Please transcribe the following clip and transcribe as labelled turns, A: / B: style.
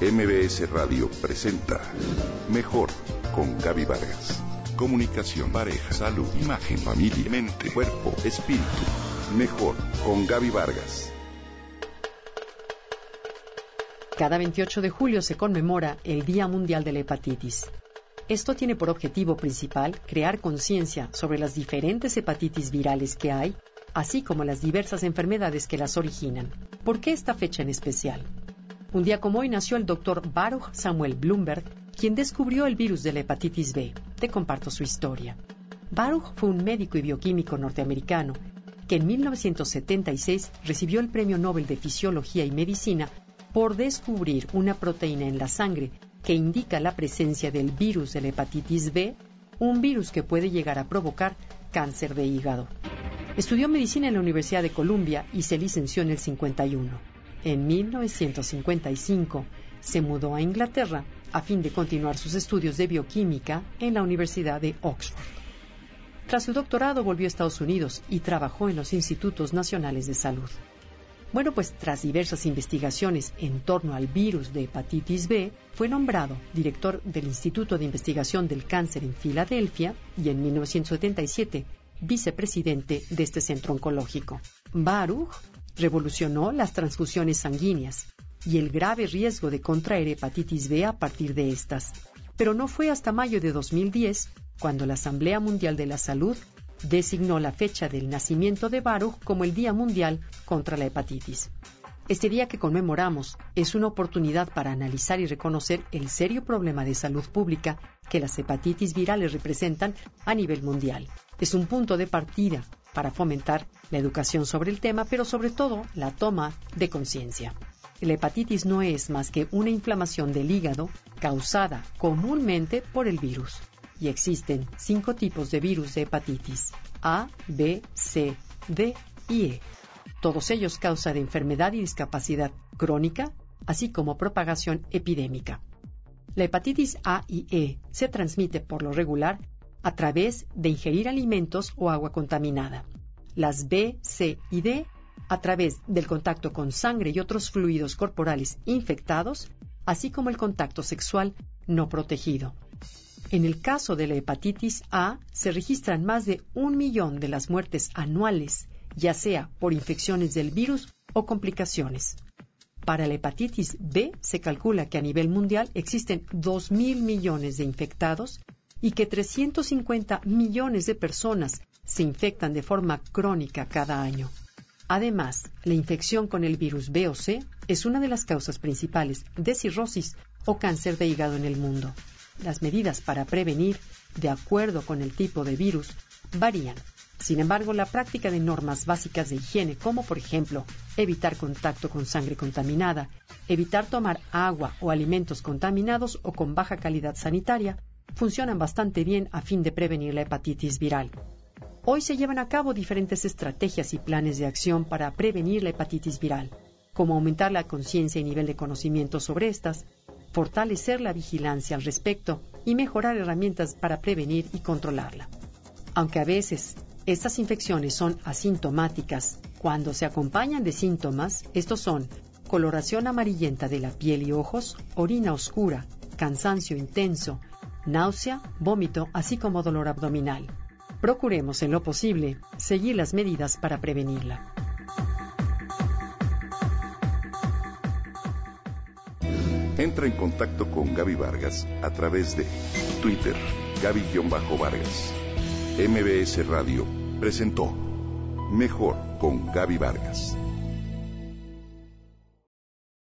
A: MBS Radio presenta Mejor con Gaby Vargas. Comunicación, pareja, salud, imagen, familia, mente, cuerpo, espíritu. Mejor con Gaby Vargas.
B: Cada 28 de julio se conmemora el Día Mundial de la Hepatitis. Esto tiene por objetivo principal crear conciencia sobre las diferentes hepatitis virales que hay, así como las diversas enfermedades que las originan. ¿Por qué esta fecha en especial? Un día como hoy nació el doctor Baruch Samuel Bloomberg, quien descubrió el virus de la hepatitis B. Te comparto su historia. Baruch fue un médico y bioquímico norteamericano que en 1976 recibió el Premio Nobel de Fisiología y Medicina por descubrir una proteína en la sangre que indica la presencia del virus de la hepatitis B, un virus que puede llegar a provocar cáncer de hígado. Estudió medicina en la Universidad de Columbia y se licenció en el 51. En 1955 se mudó a Inglaterra a fin de continuar sus estudios de bioquímica en la Universidad de Oxford. Tras su doctorado volvió a Estados Unidos y trabajó en los Institutos Nacionales de Salud. Bueno, pues tras diversas investigaciones en torno al virus de hepatitis B, fue nombrado director del Instituto de Investigación del Cáncer en Filadelfia y en 1977 vicepresidente de este centro oncológico. Baruch revolucionó las transfusiones sanguíneas y el grave riesgo de contraer hepatitis B a partir de estas. Pero no fue hasta mayo de 2010 cuando la Asamblea Mundial de la Salud designó la fecha del nacimiento de Baruch como el Día Mundial contra la Hepatitis. Este día que conmemoramos es una oportunidad para analizar y reconocer el serio problema de salud pública que las hepatitis virales representan a nivel mundial. Es un punto de partida para fomentar la educación sobre el tema, pero sobre todo la toma de conciencia. La hepatitis no es más que una inflamación del hígado causada comúnmente por el virus y existen cinco tipos de virus de hepatitis A, B, C, D y E. Todos ellos causan enfermedad y discapacidad crónica, así como propagación epidémica. La hepatitis A y E se transmite por lo regular a través de ingerir alimentos o agua contaminada. Las B, C y D a través del contacto con sangre y otros fluidos corporales infectados, así como el contacto sexual no protegido. En el caso de la hepatitis A, se registran más de un millón de las muertes anuales, ya sea por infecciones del virus o complicaciones. Para la hepatitis B se calcula que a nivel mundial existen 2.000 millones de infectados y que 350 millones de personas se infectan de forma crónica cada año. Además, la infección con el virus B o C es una de las causas principales de cirrosis o cáncer de hígado en el mundo. Las medidas para prevenir, de acuerdo con el tipo de virus, varían. Sin embargo, la práctica de normas básicas de higiene, como por ejemplo evitar contacto con sangre contaminada, evitar tomar agua o alimentos contaminados o con baja calidad sanitaria, funcionan bastante bien a fin de prevenir la hepatitis viral. Hoy se llevan a cabo diferentes estrategias y planes de acción para prevenir la hepatitis viral, como aumentar la conciencia y nivel de conocimiento sobre estas, fortalecer la vigilancia al respecto y mejorar herramientas para prevenir y controlarla. Aunque a veces estas infecciones son asintomáticas, cuando se acompañan de síntomas, estos son coloración amarillenta de la piel y ojos, orina oscura, cansancio intenso, náusea, vómito, así como dolor abdominal. Procuremos, en lo posible, seguir las medidas para prevenirla.
A: Entra en contacto con Gaby Vargas a través de Twitter, Gaby-Vargas. MBS Radio presentó Mejor con Gaby Vargas.